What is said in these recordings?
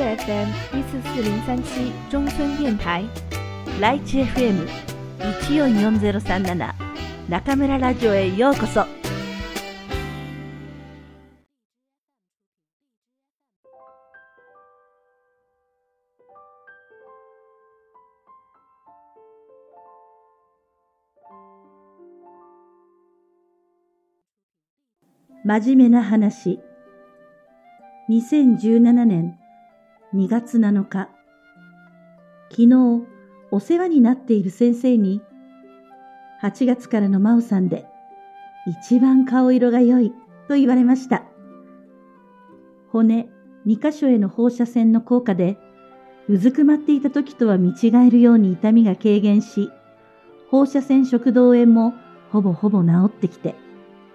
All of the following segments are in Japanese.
FM 一四四零三七中村電台ライチ FM 一四四ゼロ三七中村ラジオへようこそ。真面目な話。2017年2月7日。昨日、お世話になっている先生に、8月からの真央さんで、一番顔色が良いと言われました。骨2箇所への放射線の効果で、うずくまっていた時とは見違えるように痛みが軽減し、放射線食道炎もほぼほぼ治ってきて、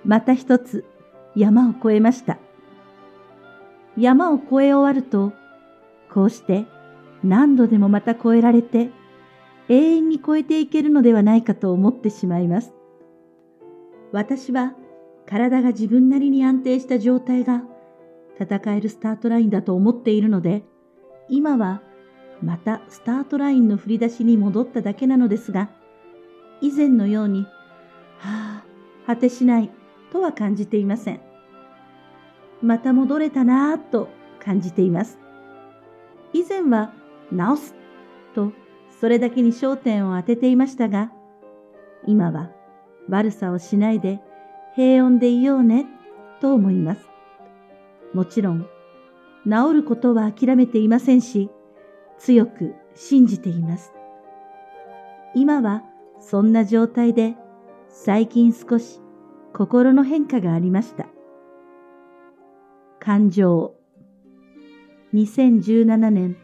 また一つ山を越えました。山を越え終わると、こうして何度でもまた越えられて、永遠に越えていけるのではないかと思ってしまいます。私は体が自分なりに安定した状態が戦えるスタートラインだと思っているので、今はまたスタートラインの振り出しに戻っただけなのですが、以前のように、はあ、果てしないとは感じていません。また戻れたなぁと感じています。以前は直すとそれだけに焦点を当てていましたが、今は悪さをしないで平穏でいようねと思います。もちろん治ることは諦めていませんし、強く信じています。今はそんな状態で最近少し心の変化がありました。感情2017年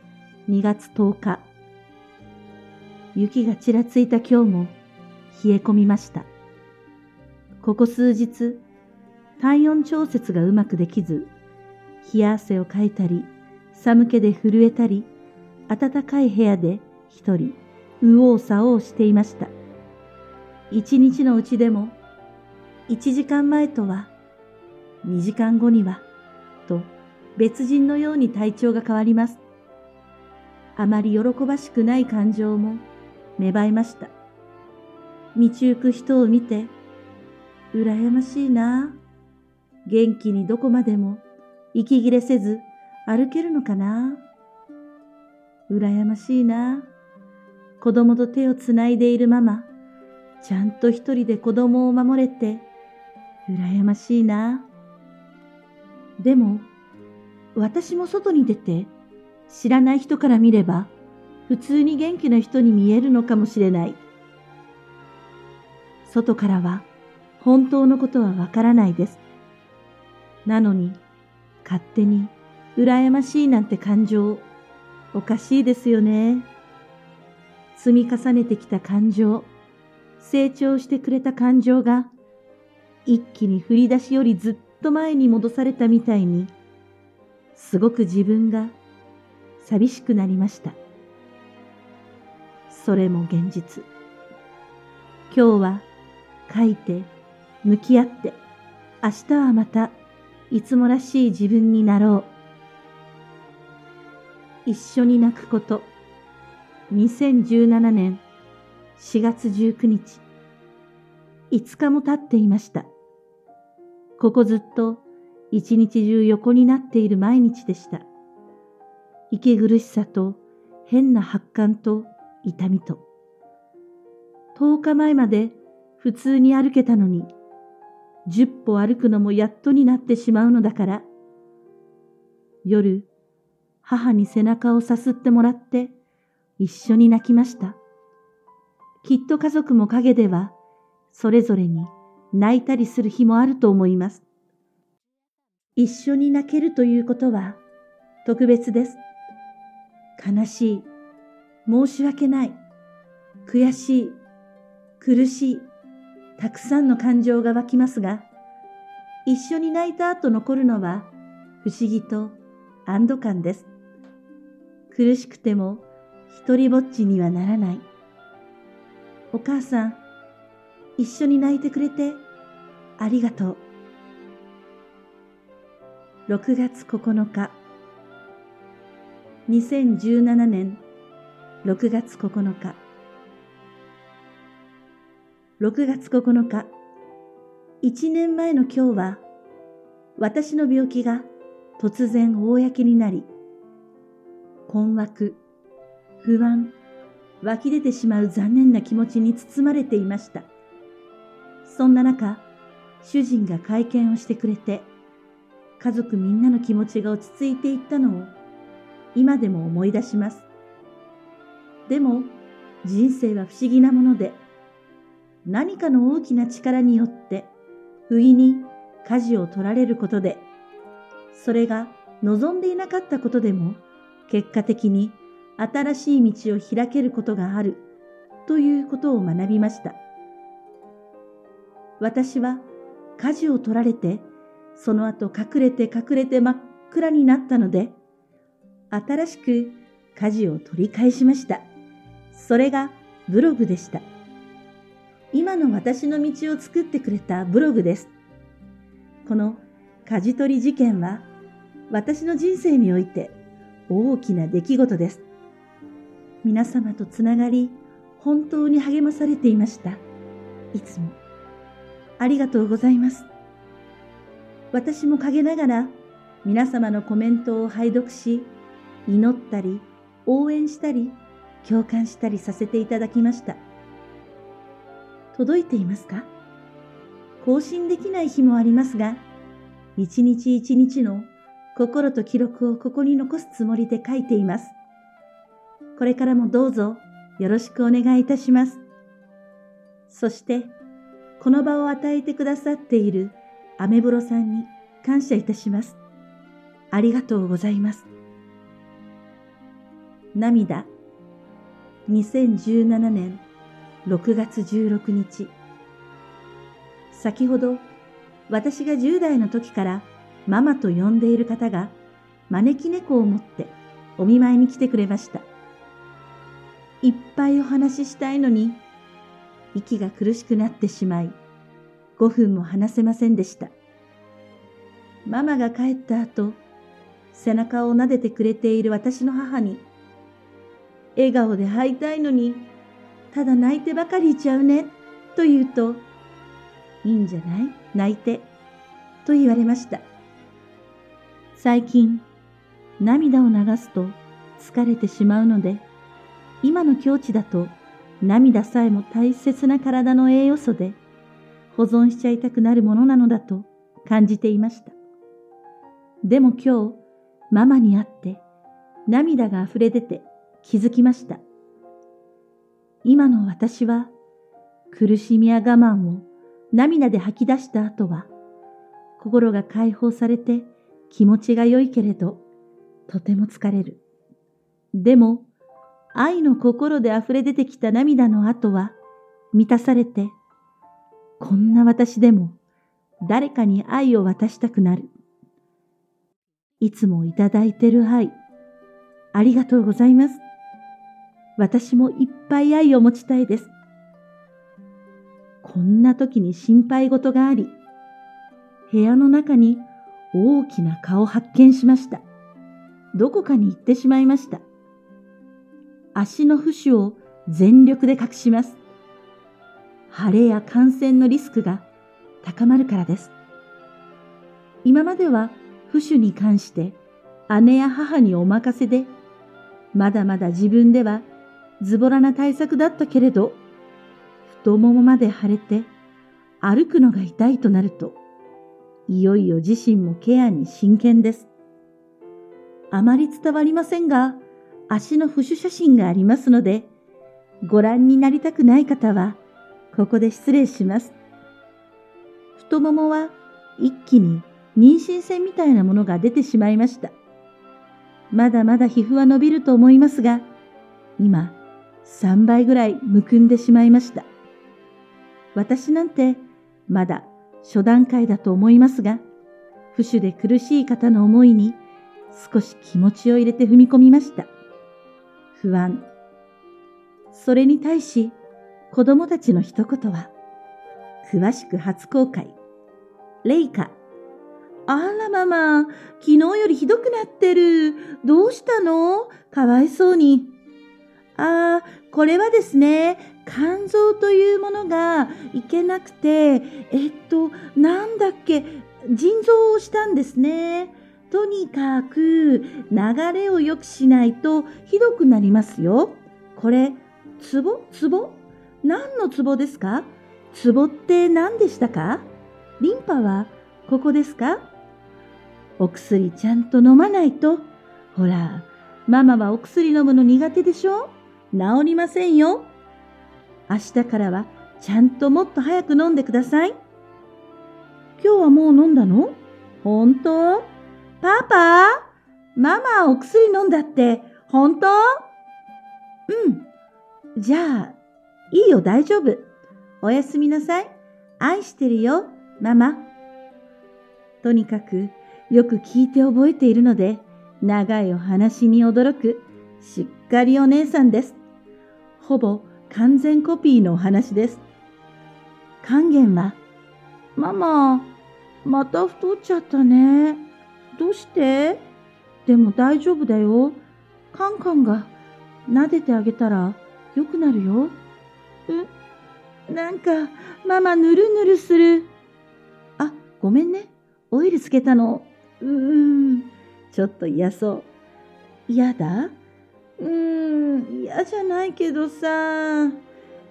2月10日雪がちらついた今日も冷え込みました。ここ数日体温調節がうまくできず冷や汗をかいたり寒気で震えたり暖かい部屋で一人右往左往していました。一日のうちでも1時間前とは、2時間後には、別人のように体調が変わります。あまり喜ばしくない感情も芽生えました。道行く人を見て、羨ましいな。元気にどこまでも息切れせず歩けるのかな。羨ましいな。子供と手をつないでいるママ、ちゃんと一人で子供を守れて、羨ましいな。でも、私も外に出て、知らない人から見れば、普通に元気な人に見えるのかもしれない。外からは、本当のことはわからないです。なのに、勝手に、羨ましいなんて感情、おかしいですよね。積み重ねてきた感情、成長してくれた感情が、一気に振り出しよりずっと前に戻されたみたいに、すごく自分が寂しくなりました。それも現実。今日は書いて、向き合って、明日はまたいつもらしい自分になろう。一緒に泣くこと。2017年4月19日。5日も経っていました。ここずっと一日中横になっている毎日でした。息苦しさと変な発汗と痛みと。10日前まで普通に歩けたのに、10歩歩くのもやっとになってしまうのだから。夜、母に背中をさすってもらって一緒に泣きました。きっと家族も陰ではそれぞれに泣いたりする日もあると思います。一緒に泣けるということは特別です。悲しい、申し訳ない、悔しい、苦しい、たくさんの感情が湧きますが、一緒に泣いた後残るのは不思議と安堵感です。苦しくても一人ぼっちにはならない。お母さん、一緒に泣いてくれてありがとう。6月9日。2017年6月9日。6月9日。1年前の今日は私の病気が突然公になり困惑不安湧き出てしまう残念な気持ちに包まれていました。そんな中主人が会見をしてくれて家族みんなの気持ちが落ち着いていったのを今でも思い出します。でも人生は不思議なもので何かの大きな力によって不意に舵を取られることでそれが望んでいなかったことでも結果的に新しい道を開けることがあるということを学びました。私は舵を取られてその後隠れて隠れて真っ暗になったので、新しく舵を取り返しました。それがブログでした。今の私の道を作ってくれたブログです。この舵取り事件は私の人生において大きな出来事です。皆様とつながり本当に励まされていました。いつもありがとうございます。私も陰ながら皆様のコメントを拝読し、祈ったり、応援したり、共感したりさせていただきました。届いていますか？更新できない日もありますが、一日一日の心と記録をここに残すつもりで書いています。これからもどうぞよろしくお願いいたします。そして、この場を与えてくださっているアメブロさんに感謝いたします。ありがとうございます。涙2017年6月16日先ほど私が10代の時からママと呼んでいる方が招き猫を持ってお見舞いに来てくれました。いっぱいお話ししたいのに息が苦しくなってしまい5分も話せませんでした。ママが帰った後、背中を撫でてくれている私の母に、笑顔で会いたいのに、ただ泣いてばかりいちゃうね、と言うと、いいんじゃない？泣いて、と言われました。最近、涙を流すと疲れてしまうので、今の境地だと涙さえも大切な体の栄養素で、保存しちゃいたくなるものなのだと感じていました。でも今日、ママに会って涙が溢れ出て気づきました。今の私は苦しみや我慢を涙で吐き出した後は心が解放されて気持ちが良いけれどとても疲れる。でも愛の心で溢れ出てきた涙の後は満たされてこんな私でも誰かに愛を渡したくなる。いつもいただいてる愛、ありがとうございます。私もいっぱい愛を持ちたいです。こんな時に心配事があり、部屋の中に大きな顔を発見しました。どこかに行ってしまいました。足の節を全力で隠します。腫れや感染のリスクが高まるからです。今までは不種に関して姉や母にお任せで、まだまだ自分ではズボラな対策だったけれど、太ももまで腫れて歩くのが痛いとなると、いよいよ自身もケアに真剣です。あまり伝わりませんが、足の浮腫写真がありますので、ご覧になりたくない方は、ここで失礼します。太ももは一気に妊娠線みたいなものが出てしまいました。まだまだ皮膚は伸びると思いますが、今3倍ぐらいむくんでしまいました。私なんてまだ初段階だと思いますが、不腫で苦しい方の思いに少し気持ちを入れて踏み込みました。不安。それに対し、子供たちの一言は、詳しく初公開。レイカ。あらママ、昨日よりひどくなってる。どうしたの？かわいそうに。ああ、これはですね、肝臓というものがいけなくて、えっと、なんだっけ、腎臓をしたんですね。とにかく流れを良くしないとひどくなりますよ。これ、ツボ？ツボ？何のツボですか？ツボって何でしたか？リンパはここですか？お薬ちゃんと飲まないと。ほら、ママはお薬飲むの苦手でしょ？治りませんよ。明日からはちゃんともっと早く飲んでください。今日はもう飲んだの？本当？パパ？ママお薬飲んだって？本当？うん。じゃあ、いいよ大丈夫。おやすみなさい。愛してるよ、ママ。とにかく、よく聞いて覚えているので、長いお話に驚く、しっかりお姉さんです。ほぼ完全コピーのお話です。還元は、ママ、また太っちゃったね。どうして？でも大丈夫だよ。カンカンが撫でてあげたら良くなるよ。うなんか、ママぬるぬるする。あ、ごめんね。オイルつけたの。うーん。ちょっと嫌そう。嫌だ？うーん、嫌じゃないけどさ。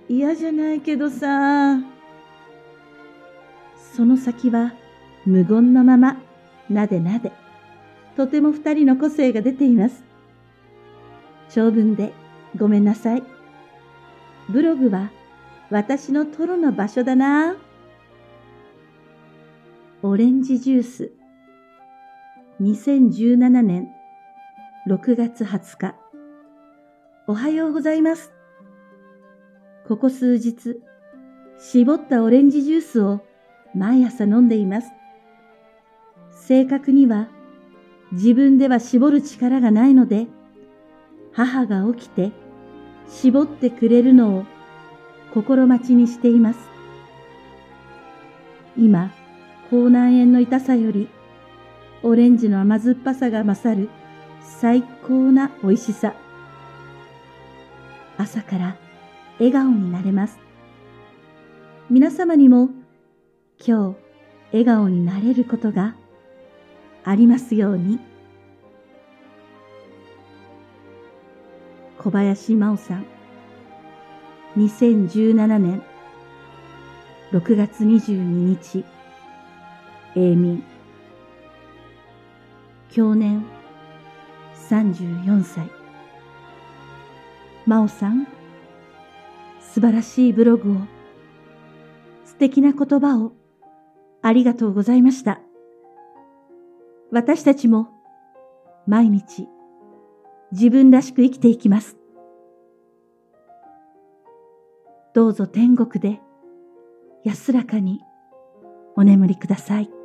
嫌じゃないけどさ。その先は無言のまま、なでなで。とても二人の個性が出ています。長文でごめんなさい。ブログは私のトロの場所だな。オレンジジュース。2017年6月20日。おはようございます。ここ数日、絞ったオレンジジュースを毎朝飲んでいます。正確には自分では絞る力がないので、母が起きて絞ってくれるのを心待ちにしています。今、口内炎の痛さより、オレンジの甘酸っぱさが勝る最高な美味しさ。朝から笑顔になれます。皆様にも今日笑顔になれることがありますように。小林真央さん、2017年6月22日、永民。去年34歳。真央さん、素晴らしいブログを、素敵な言葉をありがとうございました。私たちも毎日自分らしく生きていきます。どうぞ天国で安らかにお眠りください。